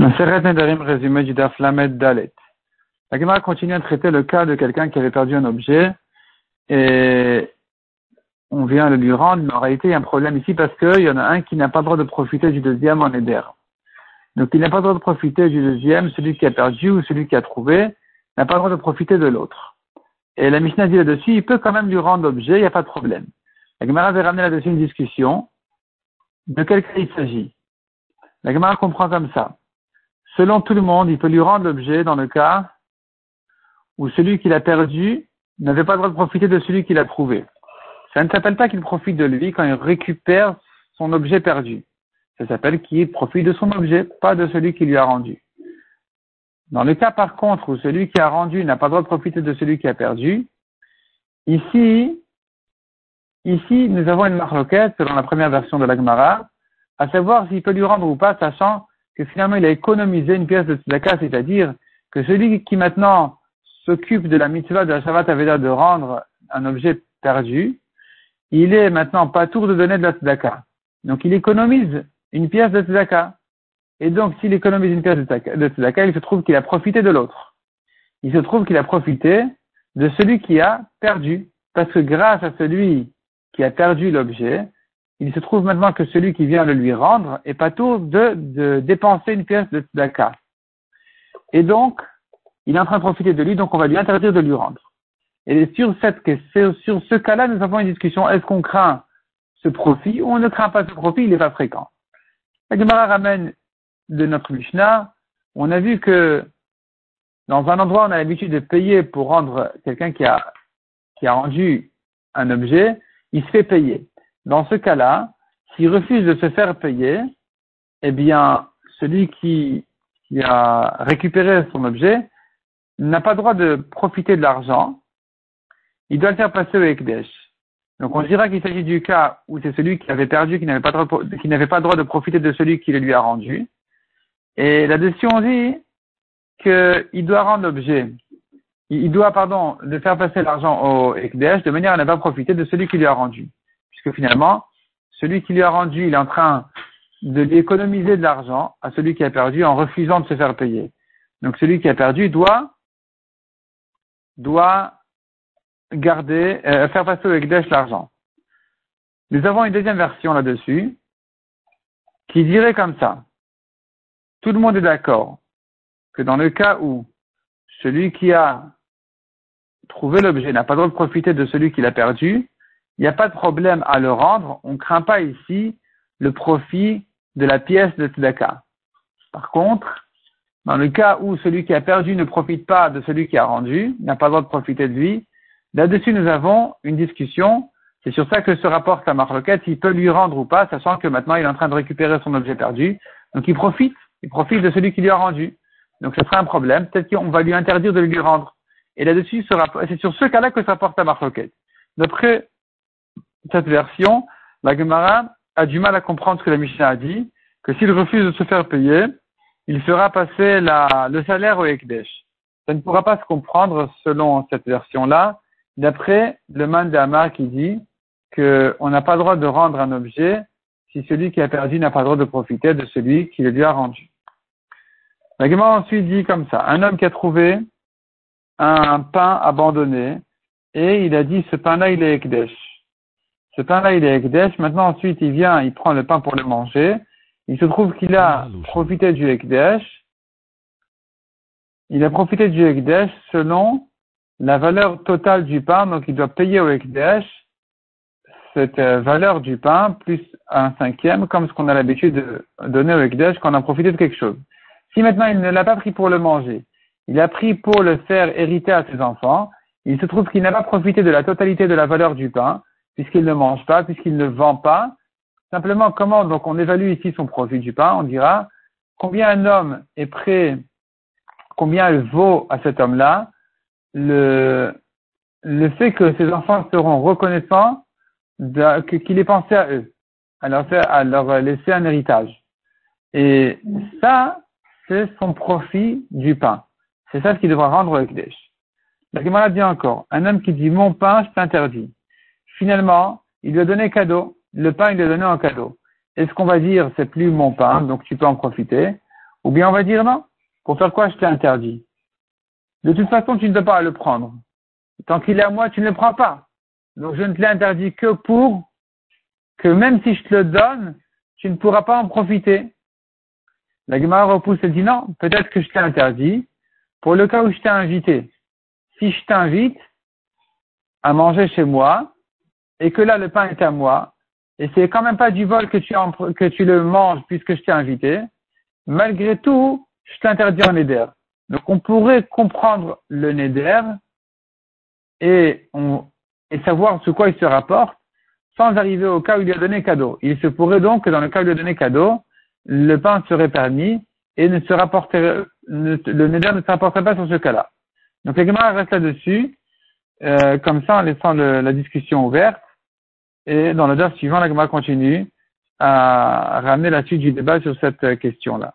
résumé du Dalet. La Gemara continue à traiter le cas de quelqu'un qui avait perdu un objet et on vient de lui rendre, mais en réalité il y a un problème ici parce qu'il y en a un qui n'a pas le droit de profiter du deuxième en éder. Donc il n'a pas le droit de profiter du deuxième, celui qui a perdu ou celui qui a trouvé, n'a pas le droit de profiter de l'autre. Et la Mishnah dit là-dessus, il peut quand même lui rendre l'objet, il n'y a pas de problème. La Gemara avait ramené là-dessus une discussion. De quel cas il s'agit? La Gemara comprend comme ça. Selon tout le monde, il peut lui rendre l'objet dans le cas où celui qui l'a perdu n'avait pas le droit de profiter de celui qui l'a trouvé. Ça ne s'appelle pas qu'il profite de lui quand il récupère son objet perdu. Ça s'appelle qu'il profite de son objet, pas de celui qui lui a rendu. Dans le cas par contre où celui qui a rendu n'a pas le droit de profiter de celui qui a perdu, ici, ici nous avons une marloquette selon la première version de l'Agmara, à savoir s'il peut lui rendre ou pas, sachant que finalement il a économisé une pièce de tzedaka, c'est-à-dire que celui qui maintenant s'occupe de la mitzvah de la Shabbat Aveda de rendre un objet perdu, il est maintenant pas tour de donner de la tzedaka. Donc il économise une pièce de tzedaka. Et donc s'il économise une pièce de tzedaka, il se trouve qu'il a profité de l'autre. Il se trouve qu'il a profité de celui qui a perdu. Parce que grâce à celui qui a perdu l'objet, il se trouve maintenant que celui qui vient le lui rendre est pas tour de, dépenser une pièce de tzedaka. Et donc, il est en train de profiter de lui, donc on va lui interdire de lui rendre. Et sur, ce cas-là, nous avons une discussion. Est-ce qu'on craint ce profit ou on ne craint pas ce profit? Il n'est pas fréquent. La Gemara ramène de notre Mishnah, on a vu que dans un endroit, on a l'habitude de payer pour rendre quelqu'un qui a rendu un objet, il se fait payer. Dans ce cas-là, s'il refuse de se faire payer, eh bien, celui qui, a récupéré son objet n'a pas droit de profiter de l'argent, il doit le faire passer au Ekdesh. Donc on dira qu'il s'agit du cas où c'est celui qui avait perdu, qui n'avait pas, pas droit de profiter de celui qui le lui a rendu. Et là-dessus, on dit qu'il doit rendre l'objet. Il doit, pardon, de faire passer l'argent au Ekdesh de manière à ne pas profiter de celui qui lui a rendu. Puisque finalement, celui qui lui a rendu, il est en train de lui économiser de l'argent à celui qui a perdu en refusant de se faire payer. Donc celui qui a perdu doit doit garder, euh, faire passer au Ekdesh l'argent. Nous avons une deuxième version là-dessus qui dirait comme ça. Tout le monde est d'accord que dans le cas où celui qui a trouvé l'objet n'a pas le droit de profiter de celui qui l'a perdu, il n'y a pas de problème à le rendre. On ne craint pas ici le profit de la pièce de Tzedaka. Par contre, dans le cas où celui qui a perdu ne profite pas de celui qui a rendu, n'a pas le droit de profiter de lui, là-dessus nous avons une discussion. C'est sur ça que se rapporte la marloquette, s'il peut lui rendre ou pas, sachant que maintenant il est en train de récupérer son objet perdu. Donc il profite, il profite de celui qui lui a rendu. Donc ce sera un problème. Peut-être qu'on va lui interdire de lui rendre. Et là-dessus, c'est sur ce cas-là que se rapporte la marloquette. D'après cette version, la Gemara a du mal à comprendre ce que la Mishnah a dit, que s'il refuse de se faire payer, il fera passer la, le salaire au Ekdesh. Ça ne pourra pas se comprendre selon cette version-là, d'après le Mandama qui dit qu'on n'a pas le droit de rendre un objet si celui qui a perdu n'a pas le droit de profiter de celui qui le lui a rendu. La ensuite dit comme ça, un homme qui a trouvé un pain abandonné et il a dit ce pain-là il est Ekdesh. Ce pain-là il est Ekdesh, maintenant ensuite il vient, il prend le pain pour le manger il se trouve qu'il a profité du Ekdesh. Il a profité du Ekdesh selon la valeur totale du pain, donc il doit payer au Ekdesh cette euh, valeur du pain plus un cinquième, comme ce qu'on a l'habitude de donner au Ekdesh quand on a profité de quelque chose. Si maintenant il ne l'a pas pris pour le manger, il a pris pour le faire hériter à ses enfants, il se trouve qu'il n'a pas profité de la totalité de la valeur du pain, puisqu'il ne mange pas, puisqu'il ne vend pas, Simplement, comment donc on évalue ici son profit du pain On dira combien un homme est prêt, combien elle vaut à cet homme-là le, le fait que ses enfants seront reconnaissants qu'il ait pensé à eux, à leur, à leur laisser un héritage. Et ça, c'est son profit du pain. C'est ça ce qu'il devra rendre au Ekdesh. La Gemara dit encore, un homme qui dit mon pain, je t'interdis. Finalement, il lui a donné cadeau le pain, il est donné en cadeau. Est-ce qu'on va dire c'est plus mon pain, donc tu peux en profiter? Ou bien on va dire non. Pour faire quoi je t'ai interdit De toute façon, tu ne peux pas le prendre. Tant qu'il est à moi, tu ne le prends pas. Donc je ne te l'ai interdit que pour que même si je te le donne, tu ne pourras pas en profiter. La Gemara repousse et dit non, peut-être que je t'ai interdit pour le cas où je t'ai invité. Si je t'invite à manger chez moi et que là le pain est à moi et c'est quand même pas du vol que tu, que tu le manges puisque je t'ai invité, malgré tout, je t'interdis un neder. Donc on pourrait comprendre le neder et, et savoir ce quoi il se rapporte sans arriver au cas où il lui a donné cadeau. Il se pourrait donc que dans le cas où il a donné cadeau, le pain serait permis et ne se rapporterait, le neder ne se rapporterait pas sur ce cas-là. Donc les reste là-dessus, euh, comme ça en laissant la discussion ouverte. Et dans le suivant, la Gemara continue à ramener la suite du débat sur cette question-là.